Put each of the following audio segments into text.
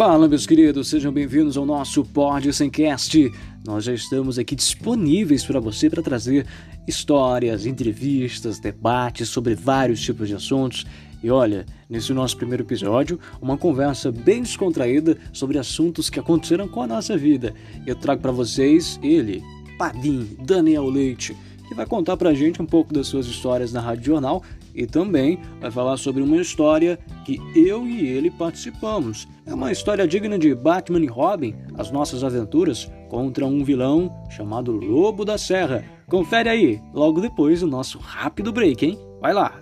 Fala, meus queridos, sejam bem-vindos ao nosso Pod Semcast. Nós já estamos aqui disponíveis para você para trazer histórias, entrevistas, debates sobre vários tipos de assuntos. E olha, nesse nosso primeiro episódio, uma conversa bem descontraída sobre assuntos que aconteceram com a nossa vida. Eu trago para vocês ele, Padim Daniel Leite, que vai contar para a gente um pouco das suas histórias na Rádio Jornal e também vai falar sobre uma história que eu e ele participamos. É uma história digna de Batman e Robin, as nossas aventuras contra um vilão chamado Lobo da Serra. Confere aí, logo depois do nosso rápido break, hein? Vai lá!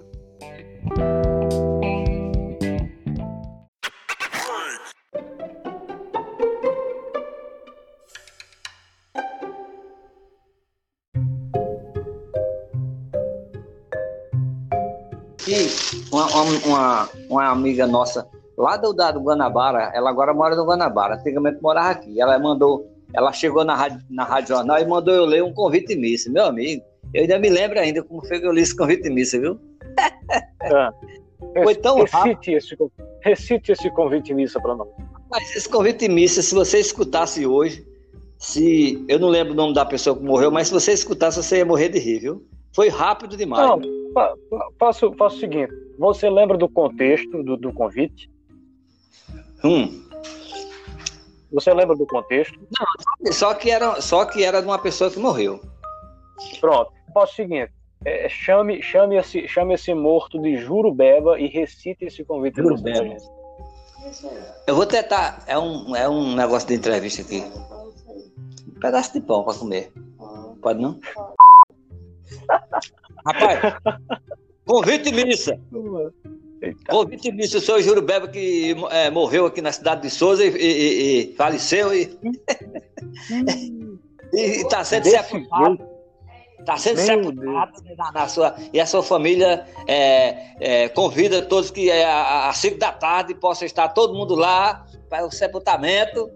Uma, uma, amiga nossa lá do, da, do Guanabara, ela agora mora no Guanabara, antigamente morava aqui. Ela mandou, ela chegou na rádio, na rádio jornal e mandou eu ler um convite missa, meu amigo. Eu ainda me lembro ainda como foi que eu li esse convite missa, viu? Ah. Foi tão recite esse, recite esse convite missa para nós. Mas esse convite missa, se você escutasse hoje, se eu não lembro o nome da pessoa que morreu, mas se você escutasse, você ia morrer de rir, viu? Foi rápido demais. Não, faço, faço o seguinte: você lembra do contexto do, do convite? Hum. Você lembra do contexto? Não, só que era, só que era de uma pessoa que morreu. Pronto. Faço o seguinte: é, chame, chame, esse, chame esse morto de Jurubeba e recite esse convite. Jurubeba. Eu vou tentar. É um, é um negócio de entrevista aqui. Um pedaço de pão para comer. Pode não? Rapaz, convite missa. Eita. Convite missa, o senhor Jurubeba que é, morreu aqui na cidade de Souza e, e, e faleceu e está sendo sepultado. Está sendo sepultado na, na, sua. E a sua família é, é, convida todos que é, às 5 da tarde possa estar todo mundo lá para o sepultamento.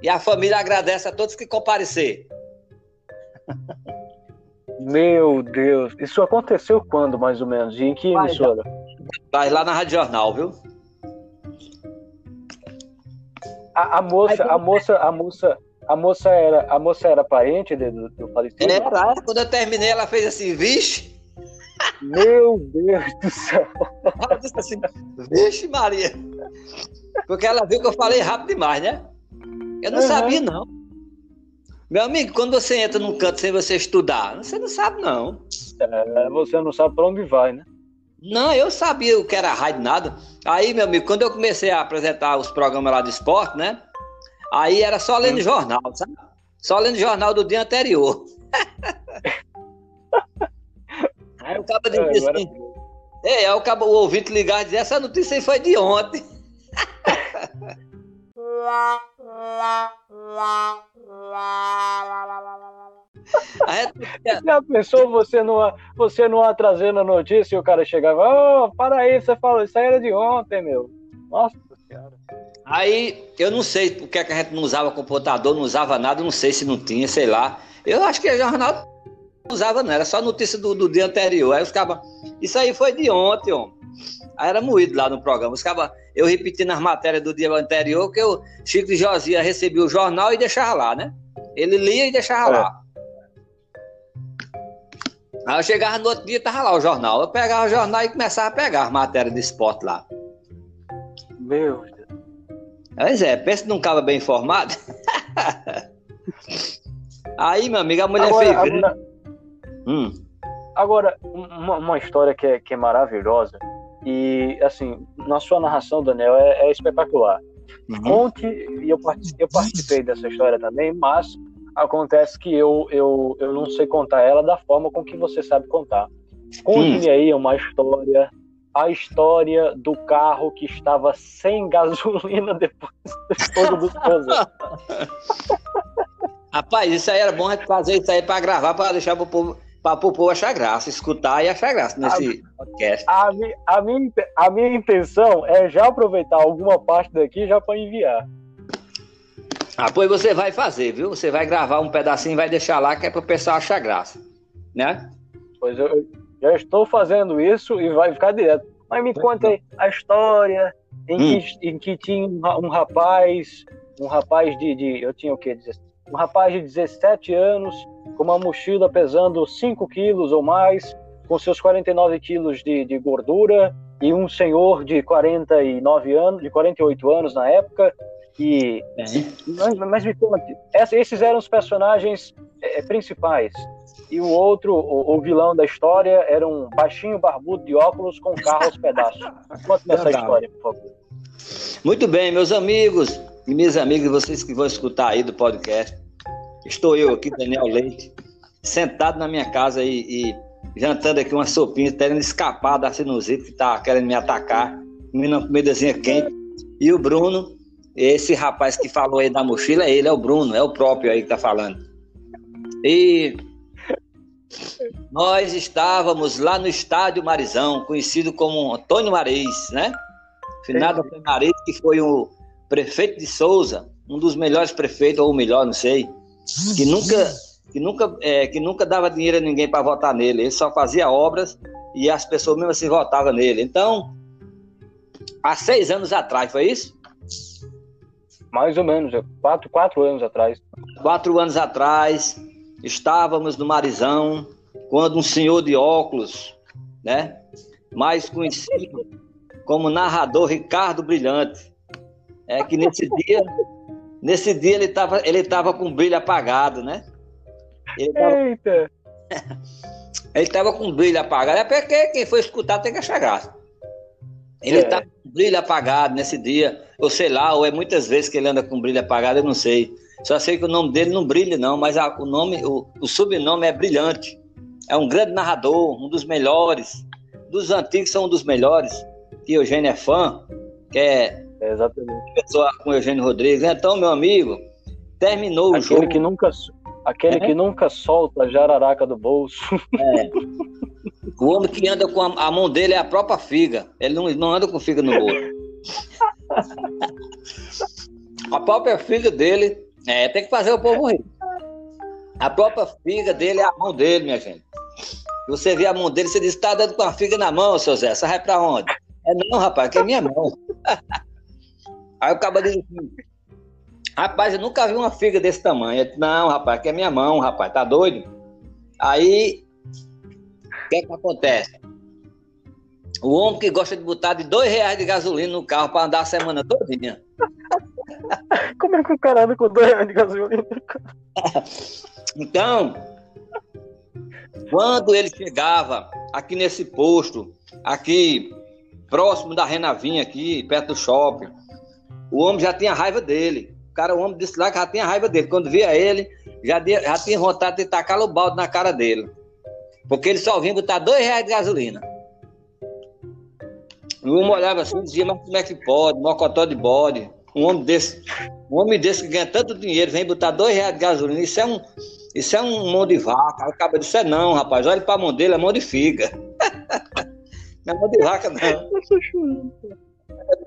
E a família agradece a todos que comparecer. Meu Deus, isso aconteceu quando, mais ou menos? E em que emissora? Vai lá na Rádio Jornal, viu? A, a moça, a moça, a moça, a moça era, a moça era parente do, do falecido? Era, quando eu terminei, ela fez assim, vixe. Meu Deus do céu. Ela disse assim, vixe Maria. Porque ela viu que eu falei rápido demais, né? Eu não uhum. sabia, não. Meu amigo, quando você entra num canto sem você estudar, você não sabe, não. É, você não sabe para onde vai, né? Não, eu sabia o que era rádio, nada. Aí, meu amigo, quando eu comecei a apresentar os programas lá de esporte, né? Aí era só lendo hum. jornal, sabe? Só lendo jornal do dia anterior. aí o cabo é, disse assim. É, aí o, cabo, o ouvinte ligar e dizer, essa notícia aí foi de ontem. Já pensou você não, você não trazendo a notícia e o cara chegava, oh, para aí, você falou, isso aí era de ontem, meu. Nossa senhora. Aí, eu não sei porque que a gente não usava computador, não usava nada, não sei se não tinha, sei lá. Eu acho que o jornal não usava, não, era só notícia do, do dia anterior. Aí os cabas, isso aí foi de ontem, homem. Aí era moído lá no programa. Os cabas, eu repetindo as matérias do dia anterior, que o Chico de Josia recebia o jornal e deixava lá, né? Ele lia e deixava é. lá. Aí eu chegava no outro dia, tava lá o jornal. Eu pegava o jornal e começava a pegar as matérias de esporte lá. Meu Deus. Pois é, pensa num cara bem informado. Aí, meu amigo, a mulher agora, fez. Agora, hum. agora uma, uma, história que é, que é maravilhosa e, assim, na sua narração, Daniel, é, é espetacular. Uhum. Conte, e eu, eu participei dessa história também, mas acontece que eu, eu, eu não sei contar ela da forma com que você sabe contar. Conte-me hum. aí uma história, a história do carro que estava sem gasolina depois, depois do coisa. Rapaz, isso aí era bom fazer isso aí para gravar, para deixar pro povo para o povo achar graça, escutar e achar graça nesse a, podcast. A, a, minha, a minha intenção é já aproveitar alguma parte daqui já para enviar. Ah, pois você vai fazer, viu? Você vai gravar um pedacinho e vai deixar lá que é para o pessoal achar graça, né? Pois eu já estou fazendo isso e vai ficar direto. Mas me conta aí a história em, hum. que, em que tinha um, rapaz, um rapaz de, de eu tinha o quê? Um rapaz de 17 anos, com uma mochila pesando 5 quilos ou mais, com seus 49 quilos de, de gordura, e um senhor de 49 anos, de 48 anos na época, e mas, mas me conte, esses eram os personagens é, principais. E o outro, o, o, vilão da história, era um baixinho barbudo de óculos com carro aos pedaços. Conte-me essa história, por favor. Muito bem, meus amigos e minhas amigas, vocês que vão escutar aí do podcast. Estou eu aqui, Daniel Leite, sentado na minha casa e, e jantando aqui uma sopinha, querendo escapar da sinusite que está querendo me atacar, comendo uma comidazinha quente. E o Bruno, esse rapaz que falou aí da mochila, é ele é o Bruno, é o próprio aí que está falando. E nós estávamos lá no estádio Marizão, conhecido como Antônio Mareis, né? Finado Antônio Mareis, que foi o prefeito de Souza, um dos melhores prefeitos, ou o melhor, não sei, que nunca que nunca, é, que nunca dava dinheiro a ninguém para votar nele. Ele só fazia obras e as pessoas mesmo assim votavam nele. Então, há seis anos atrás, foi isso? Mais ou menos, é quatro, quatro anos atrás. Quatro anos atrás, estávamos no Marizão, quando um senhor de óculos, né, mais conhecido como narrador Ricardo Brilhante, é que nesse dia, nesse dia ele estava ele tava com o brilho apagado, né? Ele tava... Eita! ele estava com o brilho apagado. É porque quem for escutar tem que achar graça. Ele estava é. com o brilho apagado nesse dia. Ou sei lá, ou é muitas vezes que ele anda com o brilho apagado, eu não sei. Só sei que o nome dele não brilha, não, mas a, o nome, o, o sobrenome é brilhante. É um grande narrador, um dos melhores. Dos antigos são um dos melhores. Que Eugênio é fã, que é, é exatamente. pessoa com Eugênio Rodrigues. Então, meu amigo, terminou Aquele o jogo. Que nunca, Aquele é? que nunca solta a jararaca do bolso. É. O homem que anda com a, a, mão dele é a própria figa. Ele não, não anda com figa no bolso. a própria figa dele. É, tem que fazer o povo rir. A própria figa dele é a mão dele, minha gente. Você vê a mão dele, você diz, tá dando com a figa na mão, seu Zé. Você vai pra onde? É não, rapaz, que é minha mão. Aí o cabo diz assim, Rapaz, eu nunca vi uma figa desse tamanho. Disse, não, rapaz, que é minha mão, rapaz, tá doido? Aí, o que é que acontece? O homem que gosta de botar de dois reais de gasolina no carro para andar a semana todinha. Como é que o cara anda com dois reais de gasolina no carro? Então, quando ele chegava aqui nesse posto, aqui próximo da Renavinha, aqui perto do shopping, o homem já tinha raiva dele cara, o homem disse lá que já tinha raiva dele. Quando via ele, já, já tinha vontade de tacar o balde na cara dele. Porque ele só vinha botar dois reais de gasolina. O homem olhava assim e dizia, mas como é que pode? Mocotó de bode. Um homem desse, um homem desse que ganha tanto dinheiro, vem botar dois reais de gasolina. Isso é um, isso é um mão de vaca. O cara disse, é não, rapaz, olha pra mão dele, é mão de figa. não é mão de vaca, não.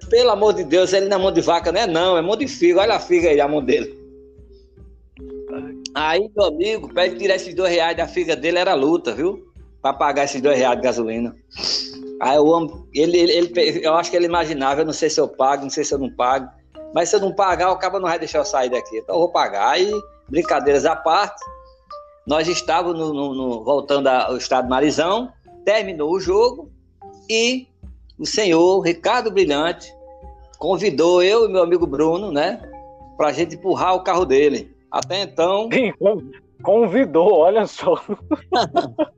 Pelo amor de Deus, ele não é mão de vaca, não é não, é mão de figo. Olha a figa aí, a mão dele. Aí, meu amigo, para ele tirar esses dois reais da figa dele era luta, viu? Para pagar esses dois reais de gasolina. Aí o homem, ele, ele, ele, eu acho que ele imaginava, eu não sei se eu pago, não sei se eu não pago. Mas se eu não pagar, o cabo não vai deixar eu sair daqui. Então eu vou pagar. Aí, brincadeiras à parte, nós estávamos no, no, no, voltando ao estado Marizão, terminou o jogo e o senhor Ricardo Brilhante convidou eu e meu amigo Bruno, né, para a gente empurrar o carro dele. Até então. Convidou, olha só.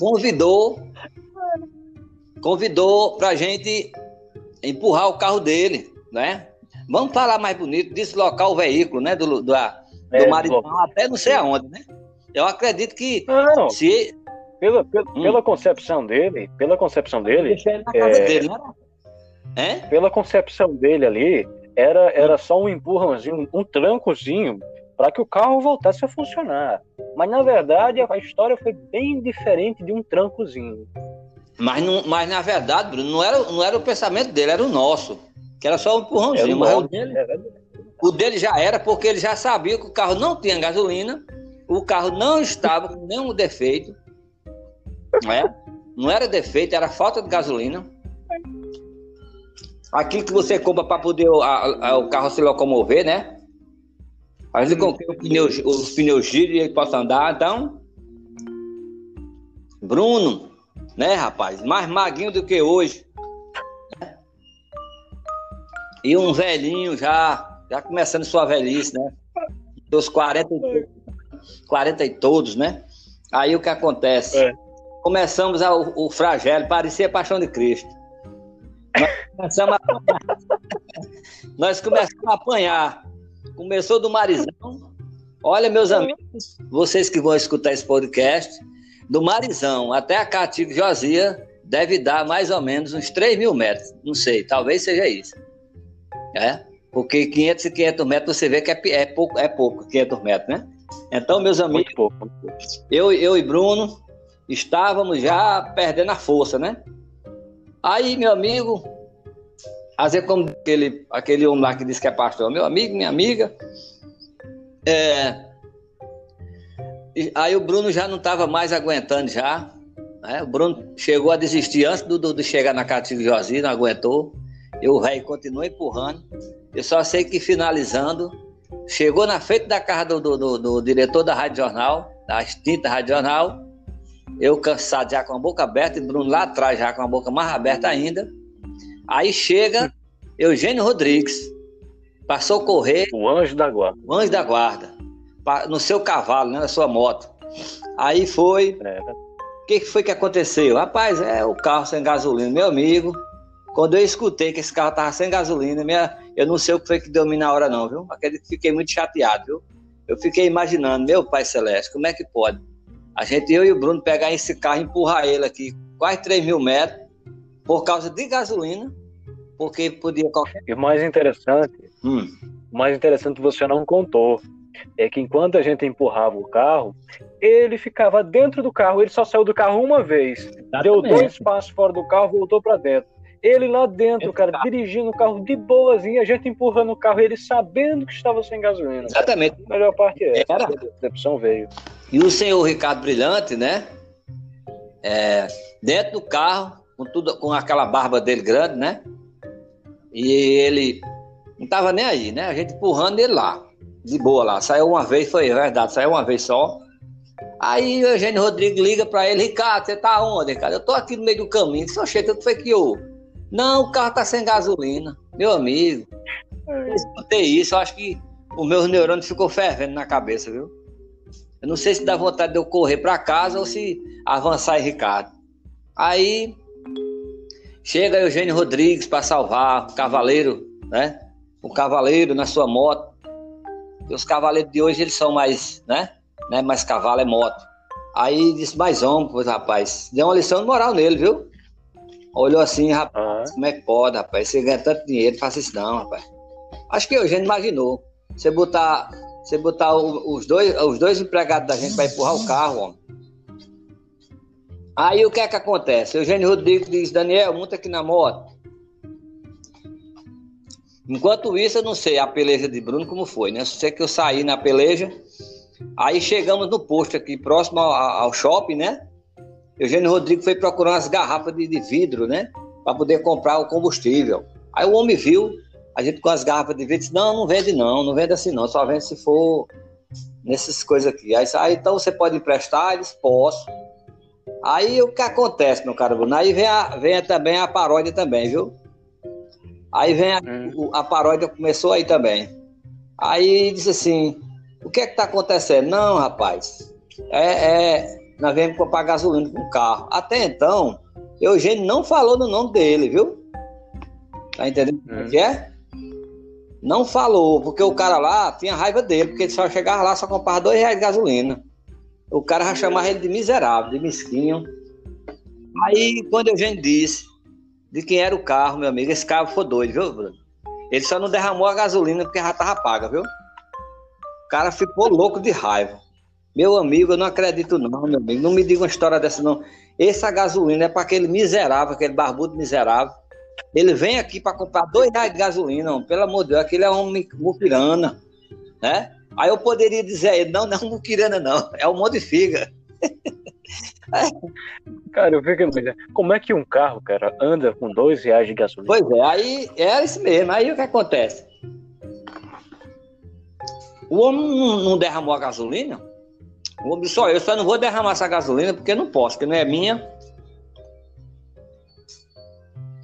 convidou. Convidou para a gente empurrar o carro dele, né? Vamos falar mais bonito, deslocar o veículo, né? Do, do, do é, até não sei aonde, né? Eu acredito que não, se pela, pela, hum. pela, concepção dele, pela concepção dele, é, dele é? pela concepção dele ali, era, era só um empurrãozinho, um trancozinho para que o carro voltasse a funcionar. Mas na verdade a história foi bem diferente de um trancozinho. Mas, não, mas na verdade, Bruno, não era, não era o pensamento dele, era o nosso. Que era só um empurrãozinho. Mas o dele, o dele já era porque ele já sabia que o carro não tinha gasolina, o carro não estava com nenhum defeito. Não, é? não era defeito, era falta de gasolina. aquilo que você compra para poder a, a, o carro se locomover, né? Às vezes hum. pneu, os pneus giram e ele possa andar, então. Bruno, né, rapaz? Mais maguinho do que hoje. E um velhinho já, já começando sua velhice, né? Dos 40, 40 e todos, né? Aí o que acontece? É. Começamos a, o, o flagelo, parecia paixão de Cristo. Nós começamos a, Nós começamos a apanhar. Começou do Marizão. Olha, meus amigos, vocês que vão escutar esse podcast, do Marizão até a Cativo Josia deve dar mais ou menos uns 3 mil metros. Não sei, talvez seja isso. É? Porque 500 e 500 metros você vê que é, é, pouco, é pouco, 500 metros, né? Então, meus amigos, eu, eu e Bruno estávamos já perdendo a força, né? Aí, meu amigo, fazer como aquele, aquele homem lá que disse que é pastor, meu amigo, minha amiga. É, aí o Bruno já não estava mais aguentando já. Né? O Bruno chegou a desistir antes do, do de chegar na Catinga de Josi, não aguentou. Eu, velho, continuei empurrando. Eu só sei que finalizando, chegou na frente da casa do, do, do, do diretor da Rádio Jornal, da extinta Rádio Jornal, eu cansado já com a boca aberta, e Bruno lá atrás já com a boca mais aberta ainda. Aí chega Eugênio Rodrigues para socorrer. O anjo da guarda. O anjo da guarda. Pra, no seu cavalo, né, na sua moto. Aí foi. É. O que foi que aconteceu? Rapaz, é o carro sem gasolina, meu amigo. Quando eu escutei que esse carro tava sem gasolina, minha, eu não sei o que foi que deu na hora, não, viu? Acredito que fiquei muito chateado, viu? Eu fiquei imaginando, meu Pai Celeste, como é que pode? A gente, eu e o Bruno, pegar esse carro e empurrar ele aqui, quase 3 mil metros, por causa de gasolina, porque podia qualquer. E o mais interessante, hum. o mais interessante você não contou, é que enquanto a gente empurrava o carro, ele ficava dentro do carro, ele só saiu do carro uma vez, Exatamente. deu dois passos fora do carro, voltou para dentro. Ele lá dentro, cara, dirigindo o carro de boazinha, a gente empurrando o carro, ele sabendo que estava sem gasolina. Exatamente. A melhor parte é essa, a decepção veio. E o senhor Ricardo Brilhante, né? É, dentro do carro, com, tudo, com aquela barba dele grande, né? E ele não tava nem aí, né? A gente empurrando ele lá, de boa lá. Saiu uma vez, foi verdade, saiu uma vez só. Aí o Eugênio Rodrigues liga para ele, Ricardo, você tá onde, cara? Eu tô aqui no meio do caminho. Só chega, que foi que eu não, o carro tá sem gasolina. Meu amigo, eu escutei isso, eu acho que o meu neurônio ficou fervendo na cabeça, viu? Eu não sei se dá vontade de eu correr para casa ou se avançar em Ricardo. Aí chega Eugênio Rodrigues para salvar o cavaleiro, né? O cavaleiro na sua moto. E os cavaleiros de hoje eles são mais, né? né? Mais cavalo é moto. Aí disse mais homem, pois rapaz, deu uma lição de moral nele, viu? Olhou assim, rapaz, como é que pode, rapaz? Você ganha tanto dinheiro, faça isso não, rapaz. Acho que Eugênio imaginou. Você botar, você botar os, dois, os dois empregados da gente para empurrar o carro, homem. Aí o que é que acontece? Eugênio Rodrigues diz, Daniel, monta aqui na moto. Enquanto isso, eu não sei a peleja de Bruno como foi, né? Só sei que eu saí na peleja. Aí chegamos no posto aqui, próximo ao, ao shopping, né? Eugênio Rodrigues foi procurar umas garrafas de, de vidro, né? Para poder comprar o combustível. Aí o homem viu a gente com as garrafas de vidro disse: Não, não vende não, não vende assim não, só vende se for nessas coisas aqui. Aí, aí então você pode emprestar? Eles posso. Aí o que acontece, meu caro Bruno? Aí vem, a, vem também a paródia também, viu? Aí vem a, hum. a paródia, começou aí também. Aí disse assim: o que é que tá acontecendo? Não, rapaz, é, é nós viemos comprar gasolina com o carro. Até então, Eugênio não falou no nome dele, viu? Tá entendendo o hum. que é? Não falou, porque o cara lá tinha raiva dele, porque ele só chegava lá, só comprava dois reais de gasolina. O cara já chamava ele de miserável, de mesquinho. Aí, quando Eugênio disse de quem era o carro, meu amigo, esse carro foi doido, viu, Bruno? Ele só não derramou a gasolina porque já tava paga, viu? O cara ficou louco de raiva. Meu amigo, eu não acredito não, meu amigo. Não me diga uma história dessa, não. Essa gasolina é para aquele miserável, aquele barbudo miserável. Ele vem aqui para comprar dois reais de gasolina, homem. pelo amor de Deus, aquele é um muquirana, né? Aí eu poderia dizer a ele, não, não é um muquirana, não, é um monte de figa. Cara, eu fico imaginando, como é que um carro, cara, anda com dois reais de gasolina? Pois é, aí é isso mesmo. Aí o que acontece? O homem não, derramou a gasolina. O homem disse, eu só não vou derramar essa gasolina porque não posso, porque não é minha.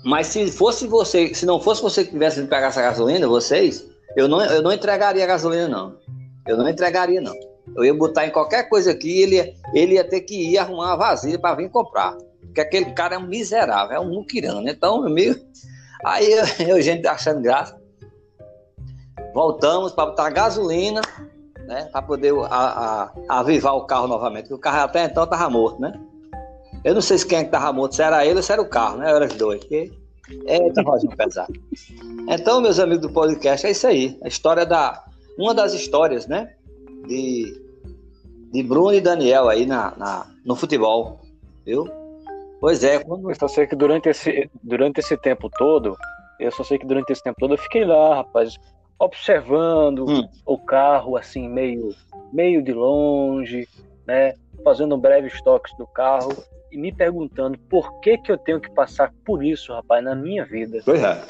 Mas se fosse você, se não fosse você que tivesse de pegar essa gasolina, vocês, eu não, eu não entregaria a gasolina, não. Eu não entregaria, não. Eu ia botar em qualquer coisa aqui, ele, ele ia ter que ir arrumar uma vazia para vir comprar. Porque aquele cara é um miserável, é um muquirano. Né? Então, meu. Aí eu, eu gente achando graça. Voltamos para botar gasolina, né? Para poder a, a, avivar o carro novamente. Porque o carro até então estava morto, né? Eu não sei se quem é que estava morto, se era ele ou se era o carro, né? Era os dois. Porque... Eita, Rosinho pesado. Então, meus amigos do podcast, é isso aí. A história da. Uma das histórias, né? De, de Bruno e Daniel aí na, na, no futebol. Viu? Pois é. Eu só sei que durante esse, durante esse tempo todo, eu só sei que durante esse tempo todo eu fiquei lá, rapaz, observando hum. o carro assim meio meio de longe, né, fazendo um breve estoque do carro e me perguntando por que que eu tenho que passar por isso, rapaz, na minha vida. Pois é.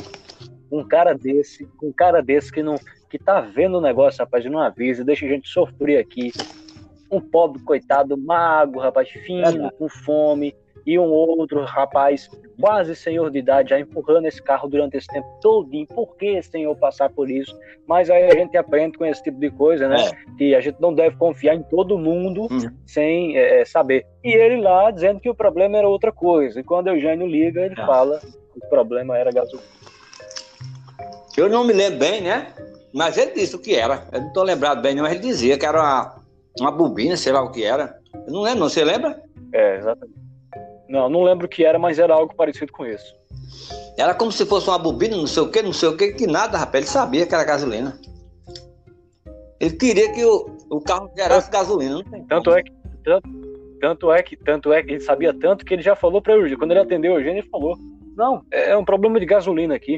Um cara desse, um cara desse que não que tá vendo o negócio, rapaz, e não avisa, deixa a gente sofrer aqui. Um pobre coitado, mago, rapaz, fino, é com fome, e um outro rapaz quase senhor de idade já empurrando esse carro durante esse tempo todinho. Por que senhor passar por isso? Mas aí a gente aprende com esse tipo de coisa, né? É. Que a gente não deve confiar em todo mundo uhum. sem é, é, saber. E ele lá dizendo que o problema era outra coisa. E quando o Eugênio liga, ele é. fala que o problema era gasolina. Eu não me lembro bem, né? Mas ele disse o que era. Eu não estou lembrado bem, mas ele dizia que era uma, uma bobina, sei lá o que era. Eu não lembro, não. Você lembra? É, exatamente. Não, não lembro o que era, mas era algo parecido com isso. Era como se fosse uma bobina, não sei o que, não sei o que, que nada, rapaz. Ele sabia que era gasolina. Ele queria que o, o carro gerasse gasolina. Não tem tanto é que tanto, tanto, é que tanto é que ele sabia tanto que ele já falou para o Eugênio. Quando ele atendeu o Eugênio, ele falou: não, é, é um problema de gasolina aqui.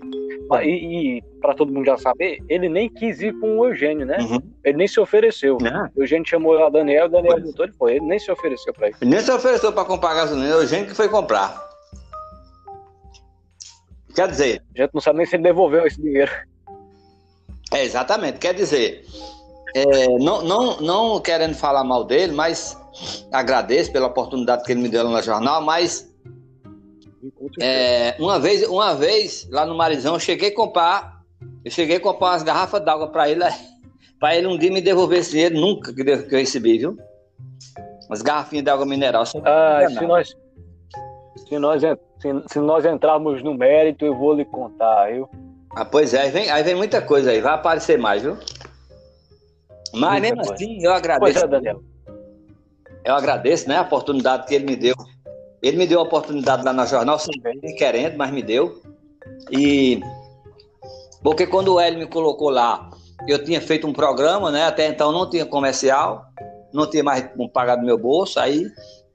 E, e para todo mundo já saber, ele nem quis ir com o Eugênio, né? Uhum. Ele nem se ofereceu. Uhum. O Eugênio chamou a Daniel, o Daniel botou, ele foi. Ele nem se ofereceu para ele. Ele nem se ofereceu para comprar gasolina, o Eugênio que foi comprar. Quer dizer. A gente não sabe nem se ele devolveu esse dinheiro. É, exatamente. Quer dizer, é, não, não, não querendo falar mal dele, mas agradeço pela oportunidade que ele me deu lá no jornal, mas é, uma vez, uma vez lá no Marizão, eu cheguei a comprar, eu cheguei a comprar umas garrafas d'água para ele, para ele um dia me devolver esse dinheiro, nunca que eu recebi, viu? Umas garrafinhas de água mineral. Ah, se nós, se nós, se, se, nós entrarmos no mérito, eu vou lhe contar, viu? Ah, pois é, aí vem, aí vem muita coisa aí, vai aparecer mais, viu? Mas muita mesmo coisa. assim, eu agradeço. Pois é, Daniel. Eu agradeço, né, a oportunidade que ele me deu ele me deu a oportunidade lá na jornal, sem querendo, mas me deu. E porque quando o Hélio me colocou lá, eu tinha feito um programa, né? Até então não tinha comercial, não tinha mais pagado meu bolso. Aí,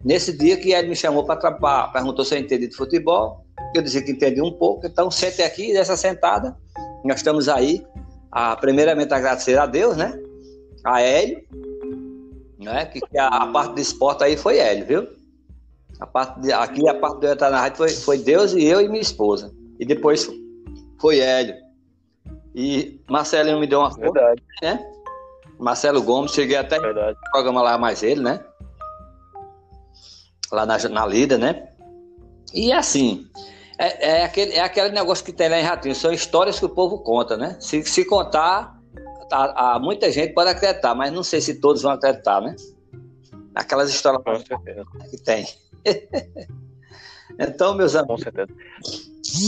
nesse dia que ele me chamou para trabalhar, perguntou se eu entendi de futebol, eu disse que entendi um pouco. Então, sente aqui, nessa sentada, nós estamos aí. A, primeiramente, agradecer a Deus, né? A Hélio, né? Que, que a, a parte do esporte aí foi Hélio, viu? A parte de, aqui a parte do entrar na rádio foi, foi Deus e eu e minha esposa. E depois foi Hélio. E Marcelo me deu uma Verdade. né? Marcelo Gomes, cheguei até Verdade. programa lá mais ele, né? Lá na, na Lida, né? E assim, é, é, aquele, é aquele negócio que tem lá em Ratinho, são histórias que o povo conta, né? Se, se contar, tá, muita gente pode acreditar, mas não sei se todos vão acreditar, né? Aquelas histórias que tem. então, meus amigos,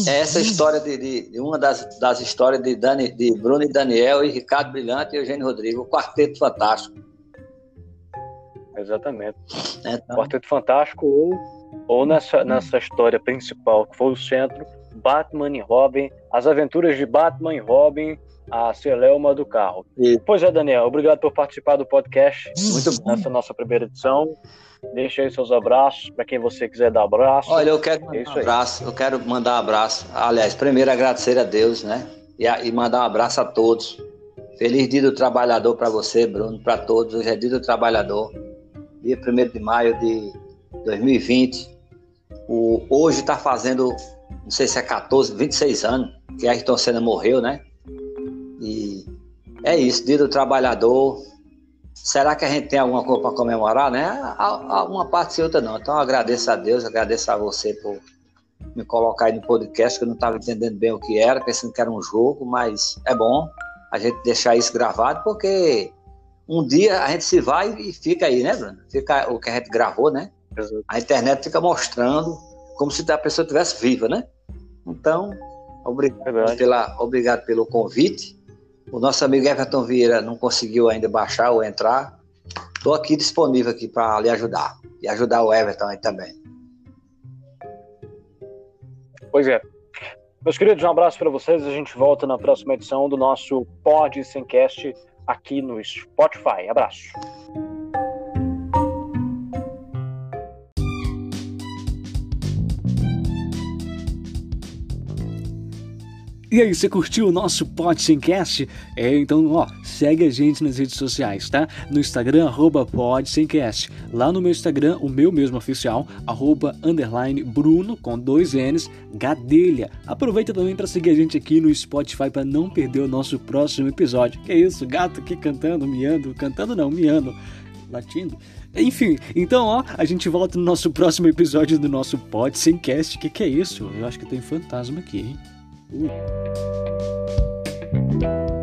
é essa história de, de, de, uma das, das histórias de, Dani, de Bruno e Daniel e Ricardo Brilhante e Eugênio Rodrigo, o Quarteto Fantástico. Exatamente. Então... Quarteto Fantástico ou, ou nessa, nessa história principal, que foi o centro, Batman e Robin, as aventuras de Batman e Robin, a Celelma do carro. E... Pois é, Daniel, obrigado por participar do podcast. Muito bom. Nessa nossa primeira edição. Deixa aí seus abraços para quem você quiser dar abraço. Olha, eu quero mandar é um abraço, eu quero mandar abraço. Aliás, primeiro agradecer a Deus, né? E, a, e mandar um abraço a todos. Feliz Dia do Trabalhador para você, Bruno, para todos. Hoje é Dia do Trabalhador. Dia 1 de maio de 2020. O, hoje está fazendo, não sei se é 14, 26 anos, que Ayrton Senna morreu, né? E é isso, dia do trabalhador. Será que a gente tem alguma coisa para comemorar, né? Uma parte e outra não. Então agradeço a Deus, agradeço a você por me colocar aí no podcast, que eu não estava entendendo bem o que era, pensando que era um jogo, mas é bom a gente deixar isso gravado, porque um dia a gente se vai e fica aí, né, Bruno? Fica o que a gente gravou, né? A internet fica mostrando como se a pessoa estivesse viva, né? Então, obrigado, pela, obrigado pelo convite. O nosso amigo Everton Vieira não conseguiu ainda baixar ou entrar. Estou aqui disponível aqui para lhe ajudar. E ajudar o Everton aí também. Pois é. Meus queridos, um abraço para vocês. A gente volta na próxima edição do nosso Pod Semcast aqui no Spotify. Abraço. E aí, você curtiu o nosso Podsemcast? É, então, ó, segue a gente nas redes sociais, tá? No Instagram, arroba Podsemcast. Lá no meu Instagram, o meu mesmo oficial, arroba underline Bruno, com dois N's, Gadelha. Aproveita também para seguir a gente aqui no Spotify para não perder o nosso próximo episódio. Que isso, gato aqui cantando, miando, cantando não, miando, latindo. Enfim, então, ó, a gente volta no nosso próximo episódio do nosso Podsemcast. Que que é isso? Eu acho que tem fantasma aqui, hein? Thank you.